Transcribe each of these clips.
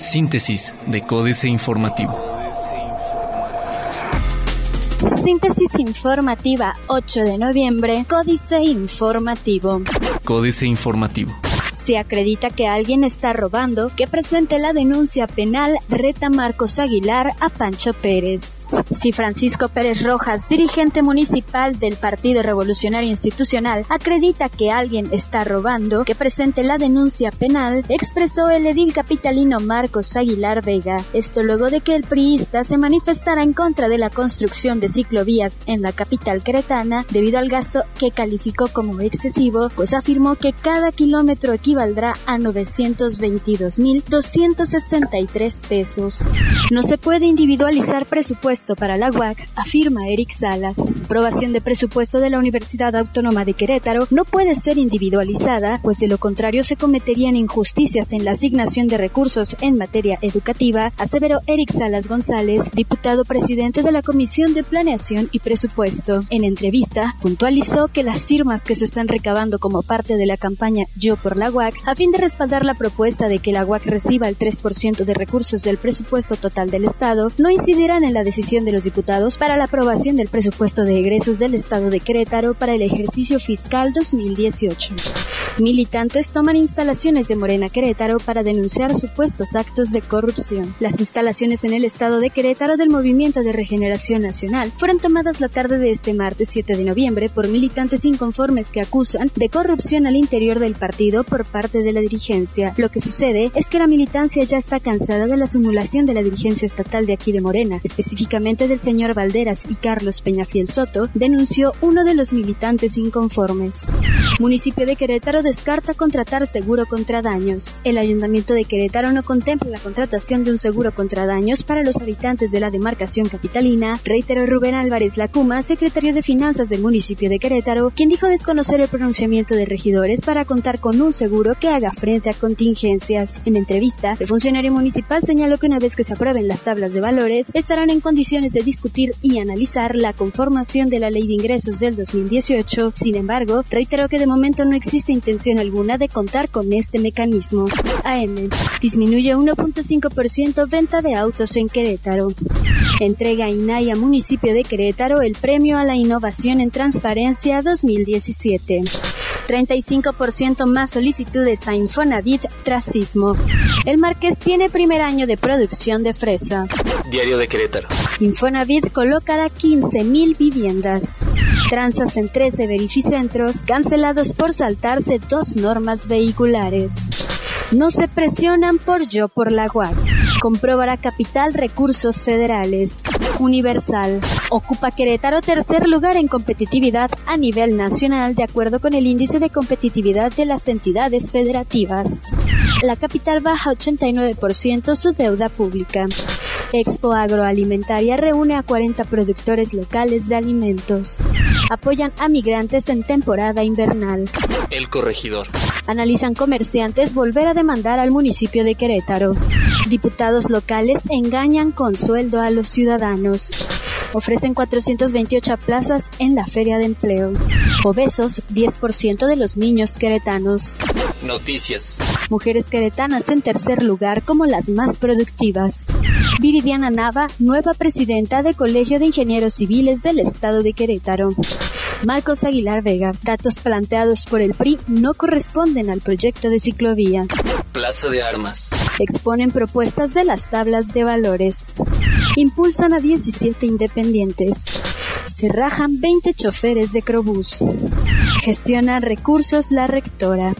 Síntesis de Códice Informativo. Síntesis informativa 8 de noviembre, Códice Informativo. Códice Informativo se acredita que alguien está robando, que presente la denuncia penal, reta Marcos Aguilar a Pancho Pérez. Si Francisco Pérez Rojas, dirigente municipal del Partido Revolucionario Institucional, acredita que alguien está robando, que presente la denuncia penal, expresó el edil capitalino Marcos Aguilar Vega. Esto luego de que el priista se manifestara en contra de la construcción de ciclovías en la capital cretana debido al gasto que calificó como excesivo, pues afirmó que cada kilómetro equivale valdrá a 922.263 pesos. No se puede individualizar presupuesto para la UAC, afirma Eric Salas. Aprobación de presupuesto de la Universidad Autónoma de Querétaro no puede ser individualizada, pues de lo contrario se cometerían injusticias en la asignación de recursos en materia educativa, aseveró Eric Salas González, diputado presidente de la Comisión de Planeación y Presupuesto. En entrevista, puntualizó que las firmas que se están recabando como parte de la campaña Yo por la UAC a fin de respaldar la propuesta de que la UAC reciba el 3% de recursos del presupuesto total del Estado, no incidirán en la decisión de los diputados para la aprobación del presupuesto de egresos del Estado de Querétaro para el ejercicio fiscal 2018. Militantes toman instalaciones de Morena Querétaro para denunciar supuestos actos de corrupción. Las instalaciones en el estado de Querétaro del Movimiento de Regeneración Nacional fueron tomadas la tarde de este martes 7 de noviembre por militantes inconformes que acusan de corrupción al interior del partido por parte de la dirigencia. Lo que sucede es que la militancia ya está cansada de la simulación de la dirigencia estatal de aquí de Morena, específicamente del señor Valderas y Carlos Peñafiel Soto, denunció uno de los militantes inconformes. Municipio de Querétaro descarta contratar seguro contra daños. El Ayuntamiento de Querétaro no contempla la contratación de un seguro contra daños para los habitantes de la demarcación capitalina, reiteró Rubén Álvarez Lacuma, secretario de Finanzas del municipio de Querétaro, quien dijo desconocer el pronunciamiento de regidores para contar con un seguro que haga frente a contingencias. En entrevista, el funcionario municipal señaló que una vez que se aprueben las tablas de valores, estarán en condiciones de discutir y analizar la conformación de la ley de ingresos del 2018. Sin embargo, reiteró que de momento no existe intención alguna de contar con este mecanismo. AM. Disminuye 1.5% venta de autos en Querétaro. Entrega INAI a municipio de Querétaro el premio a la innovación en transparencia 2017. 35% más solicitudes a Infonavit tras sismo. El Marqués tiene primer año de producción de fresa. Diario de Querétaro. Infonavit colocará 15.000 viviendas. Tranzas en 13 verificentros cancelados por saltarse dos normas vehiculares. No se presionan por yo por la UAC. Comprobará Capital Recursos Federales. Universal. Ocupa Querétaro tercer lugar en competitividad a nivel nacional de acuerdo con el índice de competitividad de las entidades federativas. La capital baja 89% su deuda pública. Expo Agroalimentaria reúne a 40 productores locales de alimentos. Apoyan a migrantes en temporada invernal. El corregidor. Analizan comerciantes volver a demandar al municipio de Querétaro. Diputados locales engañan con sueldo a los ciudadanos. Ofrecen 428 plazas en la feria de empleo. Obesos, 10% de los niños queretanos. Noticias. Mujeres queretanas en tercer lugar como las más productivas. Viridiana Nava, nueva presidenta de Colegio de Ingenieros Civiles del Estado de Querétaro. Marcos Aguilar Vega, datos planteados por el PRI no corresponden al proyecto de ciclovía. Plaza de Armas. Exponen propuestas de las tablas de valores. Impulsan a 17 independientes. Se rajan 20 choferes de Crobús. Gestiona recursos la rectora.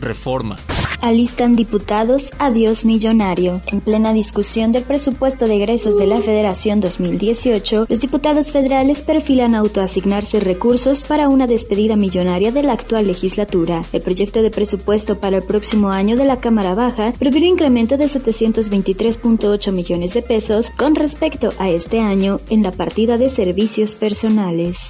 Reforma. Alistan diputados Adiós Millonario. En plena discusión del presupuesto de egresos de la Federación 2018, los diputados federales perfilan autoasignarse recursos para una despedida millonaria de la actual legislatura. El proyecto de presupuesto para el próximo año de la Cámara Baja prevé un incremento de 723.8 millones de pesos con respecto a este año en la partida de servicios personales.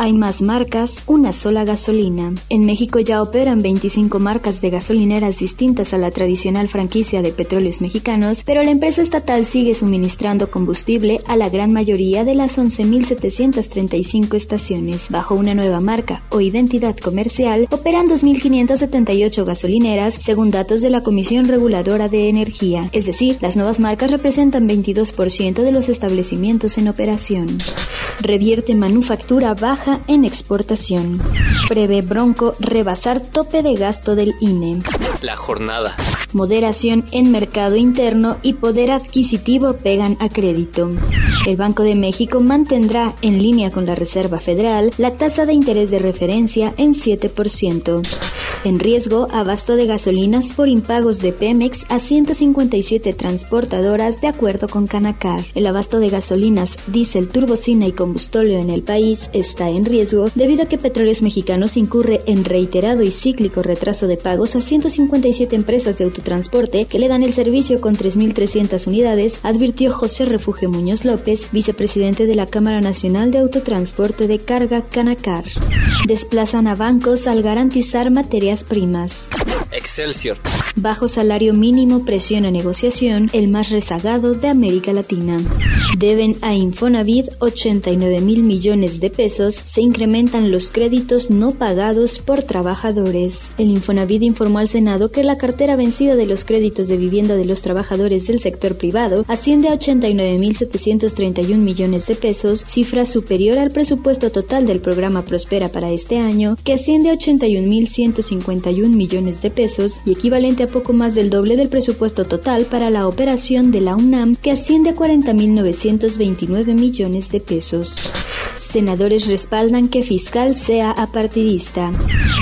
Hay más marcas, una sola gasolina. En México ya operan 25 marcas de gasolineras distintas distintas a la tradicional franquicia de petróleos mexicanos, pero la empresa estatal sigue suministrando combustible a la gran mayoría de las 11.735 estaciones. Bajo una nueva marca o identidad comercial, operan 2.578 gasolineras, según datos de la Comisión Reguladora de Energía. Es decir, las nuevas marcas representan 22% de los establecimientos en operación. Revierte manufactura baja en exportación. Prevé Bronco rebasar tope de gasto del INE. Jornada. Moderación en mercado interno y poder adquisitivo pegan a crédito. El Banco de México mantendrá, en línea con la Reserva Federal, la tasa de interés de referencia en 7%. En riesgo, abasto de gasolinas por impagos de Pemex a 157 transportadoras de acuerdo con Canacar. El abasto de gasolinas, diésel, turbocina y combustóleo en el país está en riesgo debido a que Petróleos Mexicanos incurre en reiterado y cíclico retraso de pagos a 157 empresas de autotransporte que le dan el servicio con 3.300 unidades, advirtió José Refugio Muñoz López, vicepresidente de la Cámara Nacional de Autotransporte de Carga Canacar. Desplazan a bancos al garantizar materias primas. Excelsior. Bajo salario mínimo presiona negociación el más rezagado de América Latina. Deben a Infonavit 89 mil millones de pesos. Se incrementan los créditos no pagados por trabajadores. El Infonavit informó al Senado que la cartera vencida de los créditos de vivienda de los trabajadores del sector privado asciende a 89 mil 731 millones de pesos, cifra superior al presupuesto total del programa Prospera para este año, que asciende a 81 mil 151 millones de pesos y equivalente a poco más del doble del presupuesto total para la operación de la UNAM, que asciende a 40.929 millones de pesos. Senadores respaldan que fiscal sea apartidista.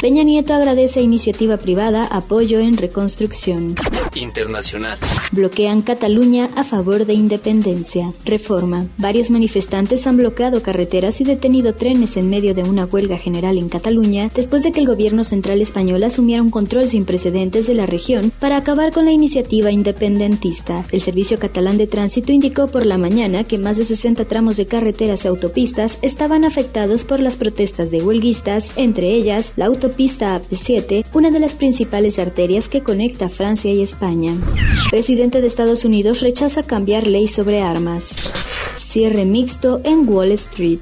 Peña Nieto agradece a iniciativa privada apoyo en reconstrucción. Internacional. Bloquean Cataluña a favor de independencia. Reforma. Varios manifestantes han bloqueado carreteras y detenido trenes en medio de una huelga general en Cataluña después de que el gobierno central español asumiera un control sin precedentes de la región para acabar con la iniciativa independentista. El Servicio Catalán de Tránsito indicó por la mañana que más de 60 tramos de carreteras y autopistas estaban afectados por las protestas de huelguistas, entre ellas la autopista AP7, una de las principales arterias que conecta Francia y España. Presidente de Estados Unidos rechaza cambiar ley sobre armas. Cierre mixto en Wall Street.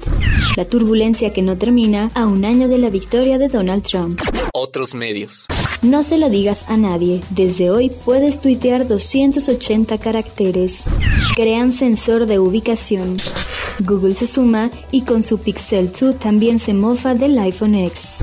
La turbulencia que no termina a un año de la victoria de Donald Trump. Otros medios. No se lo digas a nadie. Desde hoy puedes tuitear 280 caracteres. Crean sensor de ubicación. Google se suma y con su Pixel 2 también se mofa del iPhone X.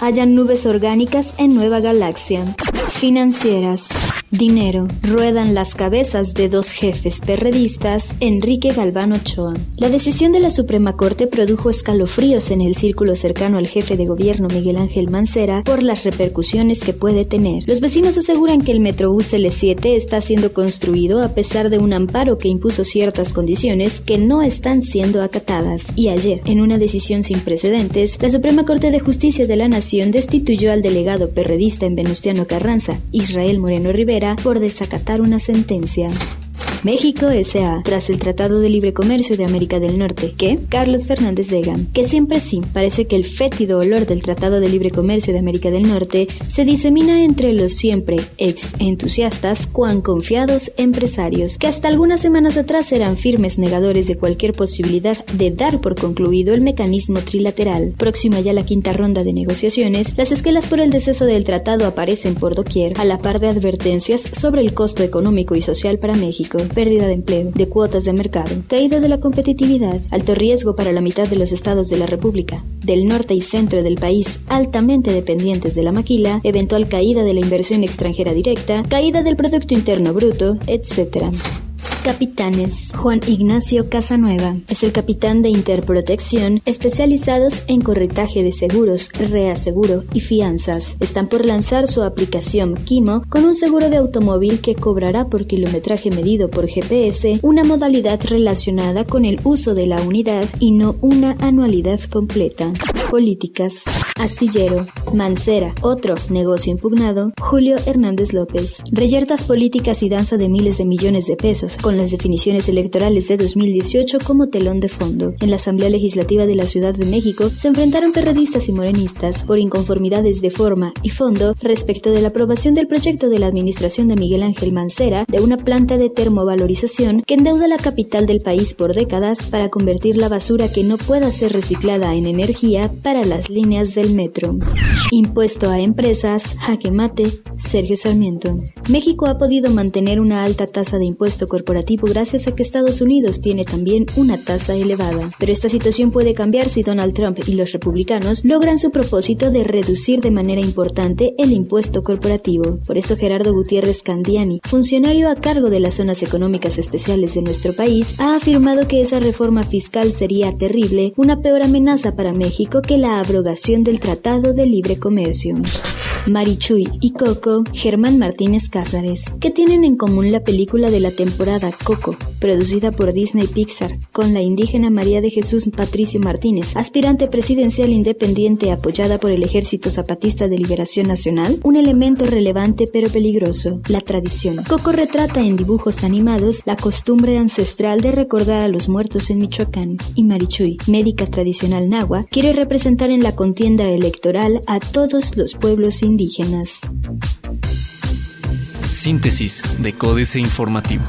Hayan nubes orgánicas en Nueva Galaxia. Financieras. Dinero. Ruedan las cabezas de dos jefes perredistas, Enrique Galván Ochoa. La decisión de la Suprema Corte produjo escalofríos en el círculo cercano al jefe de gobierno Miguel Ángel Mancera por las repercusiones que puede tener. Los vecinos aseguran que el Metrobús L7 está siendo construido a pesar de un amparo que impuso ciertas condiciones que no están siendo acatadas. Y ayer, en una decisión sin precedentes, la Suprema Corte de Justicia de la Nación destituyó al delegado perredista en Venustiano Carranza, Israel Moreno Rivera, por desacatar una sentencia. México S.A. tras el Tratado de Libre Comercio de América del Norte, que Carlos Fernández Vega, que siempre sí parece que el fétido olor del Tratado de Libre Comercio de América del Norte se disemina entre los siempre ex entusiastas, cuan confiados empresarios, que hasta algunas semanas atrás eran firmes negadores de cualquier posibilidad de dar por concluido el mecanismo trilateral. Próxima ya la quinta ronda de negociaciones, las esquelas por el deceso del tratado aparecen por doquier, a la par de advertencias sobre el costo económico y social para México pérdida de empleo, de cuotas de mercado, caída de la competitividad, alto riesgo para la mitad de los estados de la República, del norte y centro del país altamente dependientes de la maquila, eventual caída de la inversión extranjera directa, caída del Producto Interno Bruto, etc. Capitanes. Juan Ignacio Casanueva es el capitán de Interprotección especializados en corretaje de seguros, reaseguro y fianzas. Están por lanzar su aplicación Kimo con un seguro de automóvil que cobrará por kilometraje medido por GPS una modalidad relacionada con el uso de la unidad y no una anualidad completa. Políticas. Astillero. Mancera. Otro negocio impugnado. Julio Hernández López. Reyertas políticas y danza de miles de millones de pesos con las definiciones electorales de 2018 como telón de fondo. En la Asamblea Legislativa de la Ciudad de México se enfrentaron periodistas y morenistas por inconformidades de forma y fondo respecto de la aprobación del proyecto de la administración de Miguel Ángel Mancera de una planta de termovalorización que endeuda la capital del país por décadas para convertir la basura que no pueda ser reciclada en energía para las líneas del metro. Impuesto a empresas, jaque mate, Sergio Sarmiento. México ha podido mantener una alta tasa de impuesto corporativo gracias a que Estados Unidos tiene también una tasa elevada. Pero esta situación puede cambiar si Donald Trump y los republicanos logran su propósito de reducir de manera importante el impuesto corporativo. Por eso Gerardo Gutiérrez Candiani, funcionario a cargo de las zonas económicas especiales de nuestro país, ha afirmado que esa reforma fiscal sería terrible, una peor amenaza para México que la abrogación del Tratado de Libre Comercio. Marichuy y Coco, Germán Martínez Cázares, que tienen en común la película de la temporada Coco, producida por Disney Pixar, con la indígena María de Jesús Patricio Martínez, aspirante presidencial independiente apoyada por el Ejército Zapatista de Liberación Nacional, un elemento relevante pero peligroso, la tradición. Coco retrata en dibujos animados la costumbre ancestral de recordar a los muertos en Michoacán, y Marichuy, médica tradicional nahua, quiere representar en la contienda electoral a todos los pueblos indígenas. Síntesis de Códice Informativo.